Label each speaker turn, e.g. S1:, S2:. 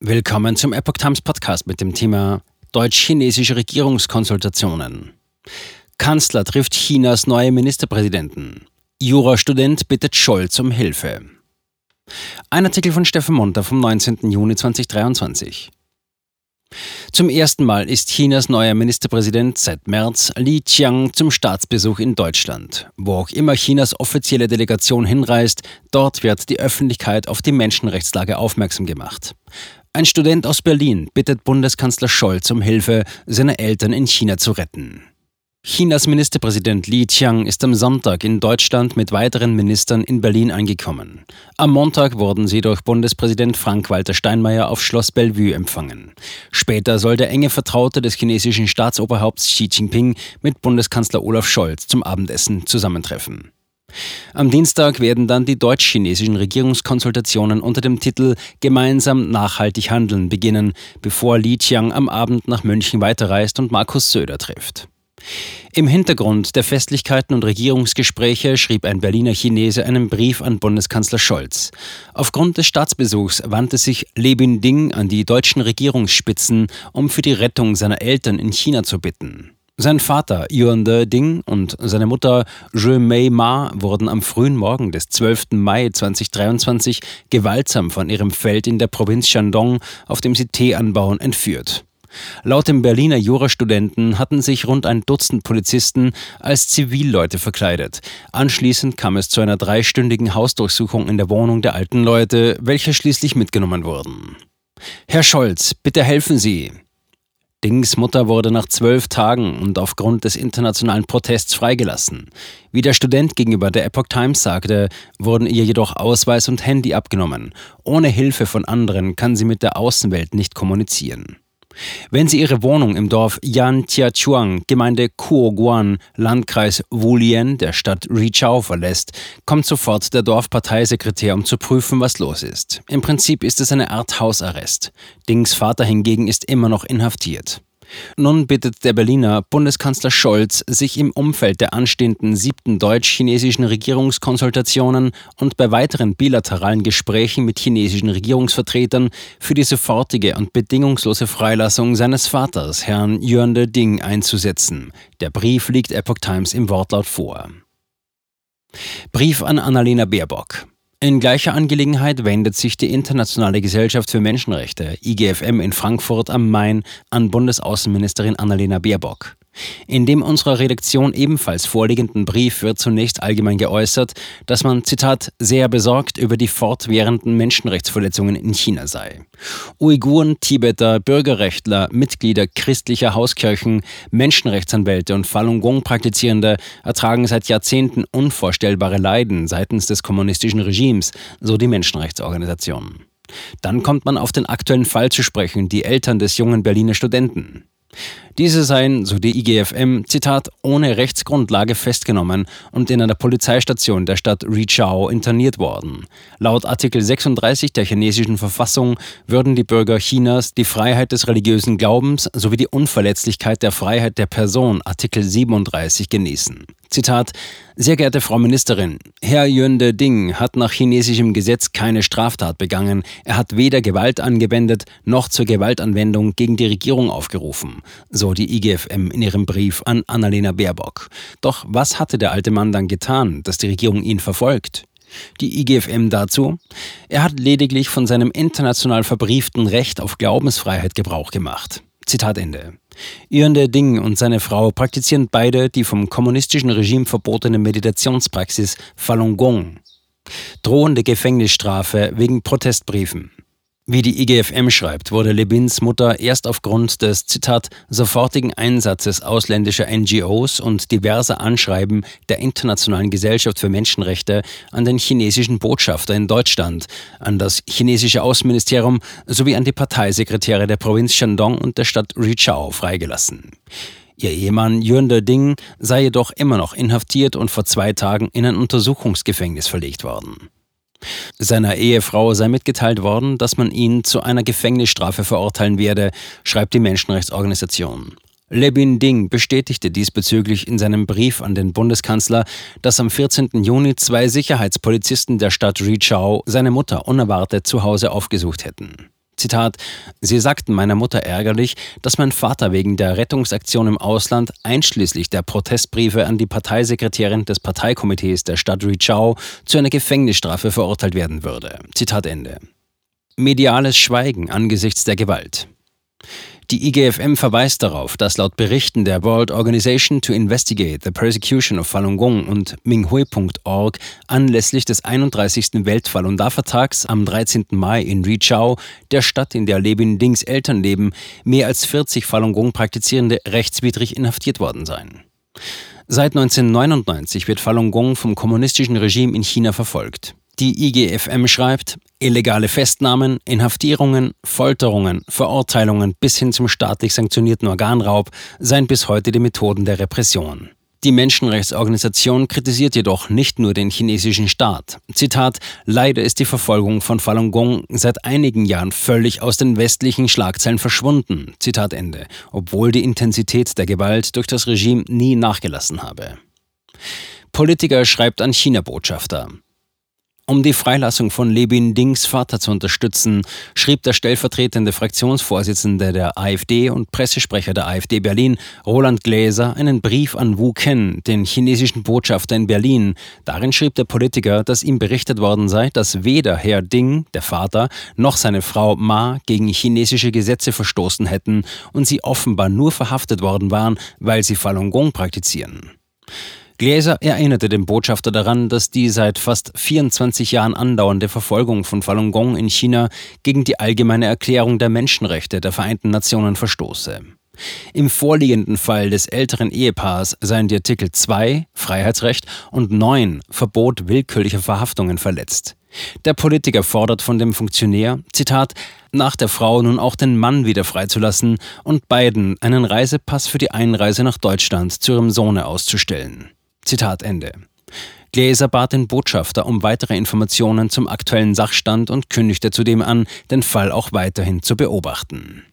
S1: Willkommen zum Epoch Times Podcast mit dem Thema Deutsch-chinesische Regierungskonsultationen. Kanzler trifft Chinas neue Ministerpräsidenten. Jurastudent bittet Scholz um Hilfe. Ein Artikel von Steffen Monter vom 19. Juni 2023. Zum ersten Mal ist Chinas neuer Ministerpräsident seit März Li Qiang zum Staatsbesuch in Deutschland. Wo auch immer Chinas offizielle Delegation hinreist, dort wird die Öffentlichkeit auf die Menschenrechtslage aufmerksam gemacht. Ein Student aus Berlin bittet Bundeskanzler Scholz um Hilfe, seine Eltern in China zu retten. Chinas Ministerpräsident Li Qiang ist am Sonntag in Deutschland mit weiteren Ministern in Berlin angekommen. Am Montag wurden sie durch Bundespräsident Frank-Walter Steinmeier auf Schloss Bellevue empfangen. Später soll der enge Vertraute des chinesischen Staatsoberhaupts Xi Jinping mit Bundeskanzler Olaf Scholz zum Abendessen zusammentreffen. Am Dienstag werden dann die deutsch-chinesischen Regierungskonsultationen unter dem Titel Gemeinsam nachhaltig handeln beginnen, bevor Li Qiang am Abend nach München weiterreist und Markus Söder trifft. Im Hintergrund der Festlichkeiten und Regierungsgespräche schrieb ein Berliner Chinese einen Brief an Bundeskanzler Scholz. Aufgrund des Staatsbesuchs wandte sich Le Bin-Ding an die deutschen Regierungsspitzen, um für die Rettung seiner Eltern in China zu bitten. Sein Vater Yuan De Ding und seine Mutter Zhe Mei Ma wurden am frühen Morgen des 12. Mai 2023 gewaltsam von ihrem Feld in der Provinz Shandong, auf dem sie Tee anbauen, entführt. Laut dem Berliner Jurastudenten hatten sich rund ein Dutzend Polizisten als Zivilleute verkleidet. Anschließend kam es zu einer dreistündigen Hausdurchsuchung in der Wohnung der alten Leute, welche schließlich mitgenommen wurden. Herr Scholz, bitte helfen Sie. Dings Mutter wurde nach zwölf Tagen und aufgrund des internationalen Protests freigelassen. Wie der Student gegenüber der Epoch Times sagte, wurden ihr jedoch Ausweis und Handy abgenommen. Ohne Hilfe von anderen kann sie mit der Außenwelt nicht kommunizieren. Wenn sie ihre Wohnung im Dorf Yantiachuang, Gemeinde Kuoguan, Landkreis Wulien der Stadt Richao verlässt, kommt sofort der Dorfparteisekretär, um zu prüfen, was los ist. Im Prinzip ist es eine Art Hausarrest. Dings Vater hingegen ist immer noch inhaftiert. Nun bittet der Berliner Bundeskanzler Scholz, sich im Umfeld der anstehenden siebten deutsch-chinesischen Regierungskonsultationen und bei weiteren bilateralen Gesprächen mit chinesischen Regierungsvertretern für die sofortige und bedingungslose Freilassung seines Vaters, Herrn Yuan De Ding, einzusetzen. Der Brief liegt Epoch Times im Wortlaut vor. Brief an Annalena Baerbock. In gleicher Angelegenheit wendet sich die Internationale Gesellschaft für Menschenrechte, IGFM in Frankfurt am Main, an Bundesaußenministerin Annalena Baerbock. In dem unserer Redaktion ebenfalls vorliegenden Brief wird zunächst allgemein geäußert, dass man, Zitat, sehr besorgt über die fortwährenden Menschenrechtsverletzungen in China sei. Uiguren, Tibeter, Bürgerrechtler, Mitglieder christlicher Hauskirchen, Menschenrechtsanwälte und Falun Gong-Praktizierende ertragen seit Jahrzehnten unvorstellbare Leiden seitens des kommunistischen Regimes, so die Menschenrechtsorganisation. Dann kommt man auf den aktuellen Fall zu sprechen, die Eltern des jungen Berliner Studenten. Diese seien, so die IGFM, Zitat, ohne Rechtsgrundlage festgenommen und in einer Polizeistation der Stadt Richao interniert worden. Laut Artikel 36 der chinesischen Verfassung würden die Bürger Chinas die Freiheit des religiösen Glaubens sowie die Unverletzlichkeit der Freiheit der Person, Artikel 37, genießen. Zitat Sehr geehrte Frau Ministerin, Herr Yönde Ding hat nach chinesischem Gesetz keine Straftat begangen. Er hat weder Gewalt angewendet noch zur Gewaltanwendung gegen die Regierung aufgerufen, so die IGFM in ihrem Brief an Annalena Baerbock. Doch was hatte der alte Mann dann getan, dass die Regierung ihn verfolgt? Die IGFM dazu? Er hat lediglich von seinem international verbrieften Recht auf Glaubensfreiheit Gebrauch gemacht. Zitat Ende. Irende Ding und seine Frau praktizieren beide die vom kommunistischen Regime verbotene Meditationspraxis Falun Gong. Drohende Gefängnisstrafe wegen Protestbriefen. Wie die IGFM schreibt, wurde Lebins Mutter erst aufgrund des, Zitat, sofortigen Einsatzes ausländischer NGOs und diverser Anschreiben der Internationalen Gesellschaft für Menschenrechte an den chinesischen Botschafter in Deutschland, an das chinesische Außenministerium sowie an die Parteisekretäre der Provinz Shandong und der Stadt Richao freigelassen. Ihr Ehemann Yuan Ding sei jedoch immer noch inhaftiert und vor zwei Tagen in ein Untersuchungsgefängnis verlegt worden. Seiner Ehefrau sei mitgeteilt worden, dass man ihn zu einer Gefängnisstrafe verurteilen werde, schreibt die Menschenrechtsorganisation. Lebin Ding bestätigte diesbezüglich in seinem Brief an den Bundeskanzler, dass am 14. Juni zwei Sicherheitspolizisten der Stadt Richao seine Mutter unerwartet zu Hause aufgesucht hätten. Zitat, Sie sagten meiner Mutter ärgerlich, dass mein Vater wegen der Rettungsaktion im Ausland einschließlich der Protestbriefe an die Parteisekretärin des Parteikomitees der Stadt Richau zu einer Gefängnisstrafe verurteilt werden würde. Zitat Ende. Mediales Schweigen angesichts der Gewalt. Die IGFM verweist darauf, dass laut Berichten der World Organization to Investigate the Persecution of Falun Gong und Minghui.org anlässlich des 31. Weltfalun Dafa-Tags am 13. Mai in Richau, der Stadt, in der Lebin Dings Eltern leben, mehr als 40 Falun Gong Praktizierende rechtswidrig inhaftiert worden seien. Seit 1999 wird Falun Gong vom kommunistischen Regime in China verfolgt. Die IGFM schreibt, illegale Festnahmen, Inhaftierungen, Folterungen, Verurteilungen bis hin zum staatlich sanktionierten Organraub seien bis heute die Methoden der Repression. Die Menschenrechtsorganisation kritisiert jedoch nicht nur den chinesischen Staat. Zitat: Leider ist die Verfolgung von Falun Gong seit einigen Jahren völlig aus den westlichen Schlagzeilen verschwunden. Zitat Ende. Obwohl die Intensität der Gewalt durch das Regime nie nachgelassen habe. Politiker schreibt an China-Botschafter. Um die Freilassung von Lebin Dings Vater zu unterstützen, schrieb der stellvertretende Fraktionsvorsitzende der AfD und Pressesprecher der AfD Berlin, Roland Gläser, einen Brief an Wu Ken, den chinesischen Botschafter in Berlin. Darin schrieb der Politiker, dass ihm berichtet worden sei, dass weder Herr Ding, der Vater, noch seine Frau Ma gegen chinesische Gesetze verstoßen hätten und sie offenbar nur verhaftet worden waren, weil sie Falun Gong praktizieren. Gläser erinnerte den Botschafter daran, dass die seit fast 24 Jahren andauernde Verfolgung von Falun Gong in China gegen die allgemeine Erklärung der Menschenrechte der Vereinten Nationen verstoße. Im vorliegenden Fall des älteren Ehepaars seien die Artikel 2 Freiheitsrecht und 9 Verbot willkürlicher Verhaftungen verletzt. Der Politiker fordert von dem Funktionär, Zitat, nach der Frau nun auch den Mann wieder freizulassen und beiden einen Reisepass für die Einreise nach Deutschland zu ihrem Sohne auszustellen. Zitat Ende. Gläser bat den Botschafter um weitere Informationen zum aktuellen Sachstand und kündigte zudem an, den Fall auch weiterhin zu beobachten.